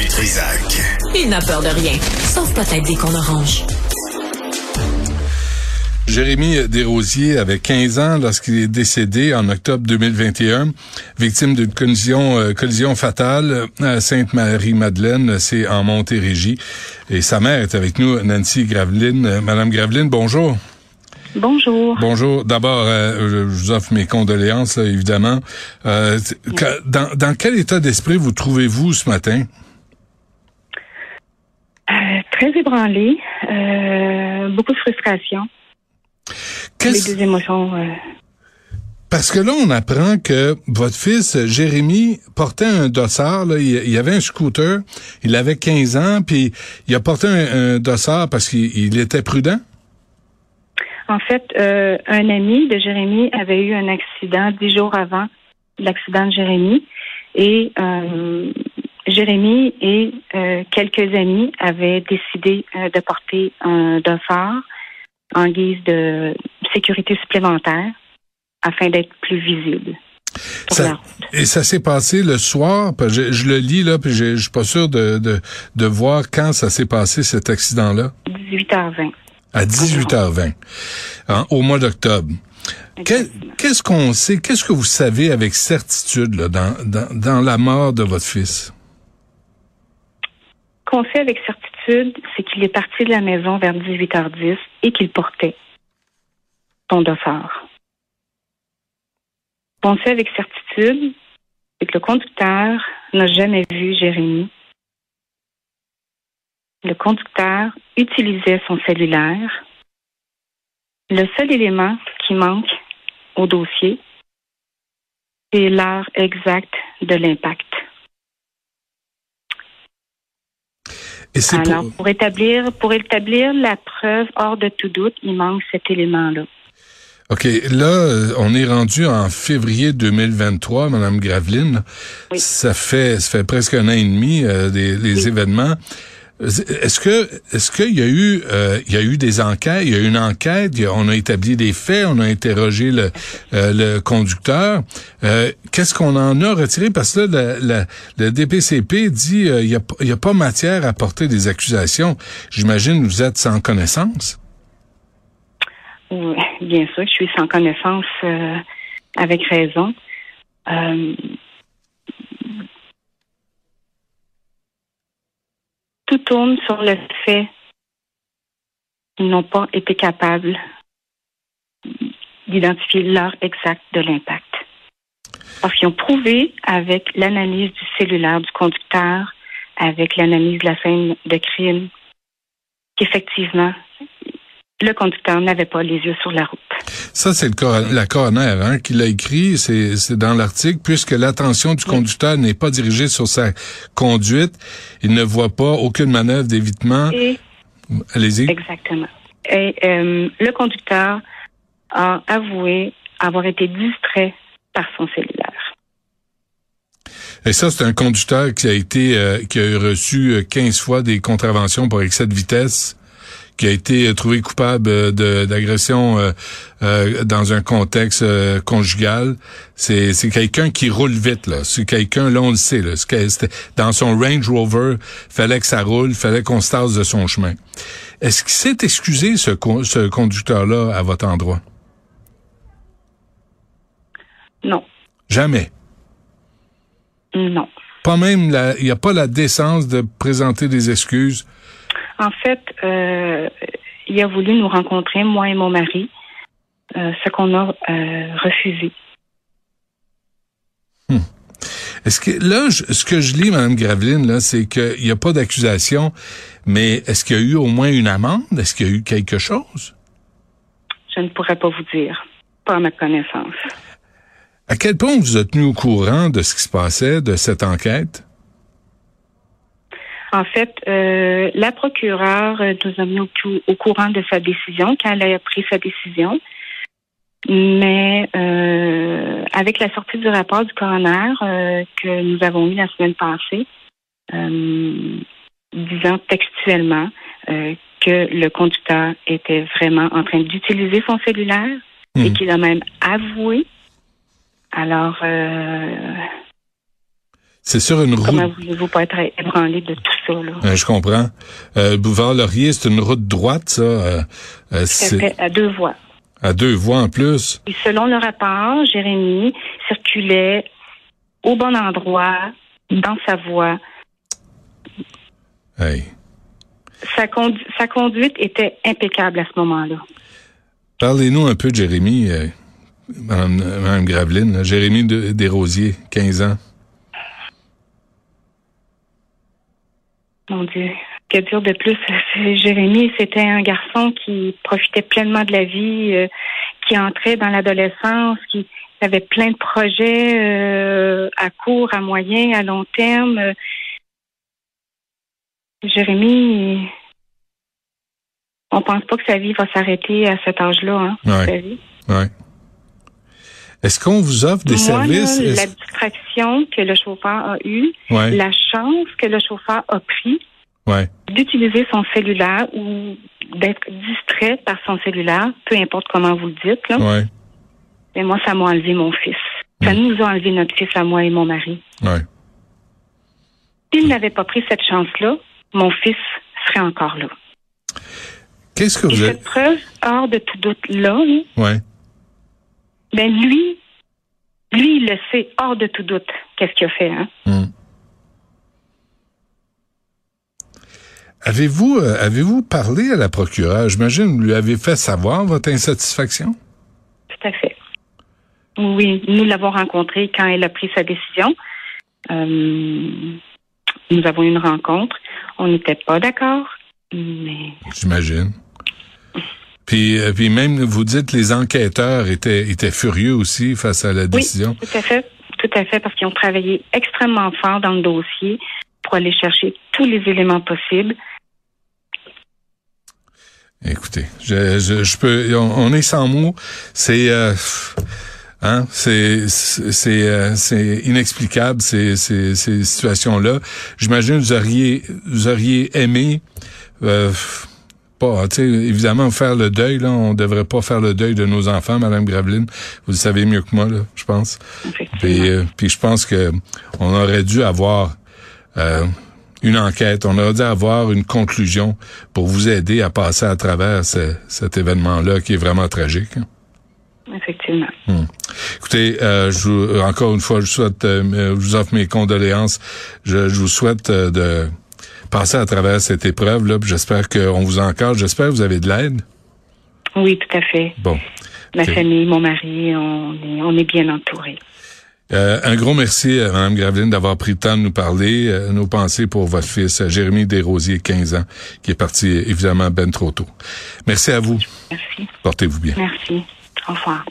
Du Trisac. Il n'a peur de rien, sauf peut-être des qu'on orange. Jérémy Desrosiers avait 15 ans lorsqu'il est décédé en octobre 2021, victime d'une collision, euh, collision fatale à Sainte-Marie-Madeleine, c'est en Montérégie. Et sa mère est avec nous, Nancy Graveline. Euh, Madame Graveline, bonjour. Bonjour. Bonjour. D'abord, euh, je vous offre mes condoléances, là, évidemment. Euh, dans, dans, quel état d'esprit vous trouvez-vous ce matin? Euh, très ébranlé, beaucoup de frustration. Les deux émotions. Parce que là, on apprend que votre fils, Jérémy, portait un dossard. Là, il, y avait un scooter. Il avait 15 ans, puis il a porté un, un dossard parce qu'il était prudent? En fait, euh, un ami de Jérémy avait eu un accident dix jours avant l'accident de Jérémy. Et euh, Jérémy et euh, quelques amis avaient décidé de porter un dossard en guise de sécurité supplémentaire afin d'être plus visible. et ça s'est passé le soir, je, le lis là, puis je, je suis pas sûr de, de, de voir quand ça s'est passé cet accident-là. 18h20 à 18h20 hein, au mois d'octobre. Qu'est-ce qu'on sait, qu'est-ce que vous savez avec certitude là, dans, dans, dans la mort de votre fils? Ce qu'on sait avec certitude, c'est qu'il est parti de la maison vers 18h10 et qu'il portait son dossard. Ce qu'on sait avec certitude, c'est que le conducteur n'a jamais vu Jérémy le conducteur utilisait son cellulaire. Le seul élément qui manque au dossier, c'est l'heure exacte de l'impact. Alors, pour... établir, pour établir la preuve hors de tout doute, il manque cet élément-là. OK. Là, on est rendu en février 2023, Madame Graveline. Ça fait ça fait presque un an et demi euh, des les événements. Est-ce que est-ce qu'il y a eu euh, il y a eu des enquêtes, il y a eu une enquête, on a établi des faits, on a interrogé le, euh, conducteur. Euh, qu'est-ce qu'on en a retiré? Parce que le, DPCP dit il y a y a pas matière à porter des accusations. J'imagine vous êtes sans connaissance. bien sûr, je suis sans connaissance avec raison. Sur le fait qu'ils n'ont pas été capables d'identifier l'heure exacte de l'impact. Parce qu'ils ont prouvé avec l'analyse du cellulaire du conducteur, avec l'analyse de la scène de crime, qu'effectivement, le conducteur n'avait pas les yeux sur la route. Ça, c'est la coroner hein, qui l'a écrit, c'est dans l'article, puisque l'attention du conducteur n'est pas dirigée sur sa conduite, il ne voit pas aucune manœuvre d'évitement. Allez-y. Exactement. Et euh, le conducteur a avoué avoir été distrait par son cellulaire. Et ça, c'est un conducteur qui a été, euh, qui a reçu 15 euh, fois des contraventions pour excès de vitesse qui a été trouvé coupable euh, d'agression euh, euh, dans un contexte conjugal. C'est quelqu'un qui roule vite là. C'est quelqu'un là on le sait là. Dans son Range Rover, fallait que ça roule, fallait qu'on se tasse de son chemin. Est-ce qu'il s'est excusé ce, ce conducteur là à votre endroit? Non. Jamais? Non. Pas même il n'y a pas la décence de présenter des excuses en fait, euh, il a voulu nous rencontrer, moi et mon mari, euh, ce qu'on a euh, refusé. Hmm. Est-ce que là, ce que je lis, Mme Graveline, là, c'est qu'il n'y a pas d'accusation, mais est-ce qu'il y a eu au moins une amende? Est-ce qu'il y a eu quelque chose? Je ne pourrais pas vous dire, pas à ma connaissance. À quel point vous êtes tenu au courant de ce qui se passait, de cette enquête? En fait, euh, la procureure euh, nous a mis au, courant de sa décision quand elle a pris sa décision. Mais euh, avec la sortie du rapport du coroner que nous avons eu la semaine passée, disant textuellement que le conducteur était vraiment en train d'utiliser son cellulaire et hmm. qu'il a même avoué. Alors, C'est sur une route. Comment voulez-vous pas être ébranlé de tout ça, là? Euh, je comprends. Euh, Boulevard Laurier, c'est une route droite, ça. Euh, euh, c'est à deux voies. à deux voies en plus. Et selon le rapport, Jérémy circulait au bon endroit, dans sa voie. Hey. Sa, condu- sa conduite était impeccable à ce moment-là. Parlez-nous un peu de Jérémy, euh, Madame Graveline. là. Jérémy de- Desrosiers, 15 ans. Mon Dieu. Que dire de plus? C'est- Jérémy, c'était un garçon qui profitait pleinement de la vie, euh, qui entrait dans l'adolescence, qui avait plein de projets euh, à court, à moyen, à long terme. Euh, Jérémy, on pense pas que sa vie va s'arrêter à cet âge-là. Hein, Ouais. sa vie. Ouais. Est-ce qu'on vous offre des Moi, là, services? la Est-ce- distraction que le chauffeur a eue, Ouais, la chance que le chauffeur a pris, ouais. d'utiliser son cellulaire ou d'être distrait par son cellulaire, peu importe comment vous le dites. Là. Ouais, Mais moi, ça m'a enlevé mon fils. Ça Mm. nous a enlevé notre fils à moi et mon mari. ouais. S'il n'avait pas pris cette chance-là, mon fils serait encore là. Qu'est-ce que Et vous cette preuve, hors de tout doute là, là, Ouais. Ben lui, lui, il le sait, hors de tout doute, qu'est-ce qu'il a fait. Hein? Hmm. Avez-vous euh, avez-vous parlé à la procureure? J'imagine vous lui avez fait savoir votre insatisfaction? Tout à fait. Oui, nous l'avons rencontré quand elle a pris sa décision. Euh, nous avons eu une rencontre. On n'était pas d'accord, mais J'imagine. Puis, euh, puis même, vous dites, les enquêteurs étaient, étaient furieux aussi face à la décision. oui, tout à fait, tout à fait, parce qu'ils ont travaillé extrêmement fort dans le dossier pour aller chercher tous les éléments possibles. Écoutez, je, je, je peux, on, on est sans mots. C'est, euh, hein, c'est, c'est, euh, c'est inexplicable ces, ces, ces situations-là. J'imagine que vous auriez, vous auriez aimé. Euh, pas, tu sais, évidemment, faire le deuil, là, on devrait pas faire le deuil de nos enfants, Madame Graveline. Vous le savez mieux que moi, là, je pense. Puis, euh, puis je pense que on aurait dû avoir euh, une enquête, on aurait dû avoir une conclusion pour vous aider à passer à travers ce- cet événement-là qui est vraiment tragique. hein. Effectivement. Écoutez, euh, je vous- encore une fois, je souhaite, euh, je vous offre mes condoléances. Je, je vous souhaite euh, de passer à travers cette épreuve-là. J'espère qu'on vous encadre. J'espère que vous avez de l'aide. Oui, tout à fait. Bon. Ma famille, mon mari, on est, on est bien entourés. Euh, un gros merci à Mme Graveline d'avoir pris le temps de nous parler. Euh, nos pensées pour votre fils, euh, Jérémy Desrosiers, 15 ans, qui est parti évidemment ben trop tôt. Merci à vous. Merci. Portez-vous bien. Merci. Au revoir.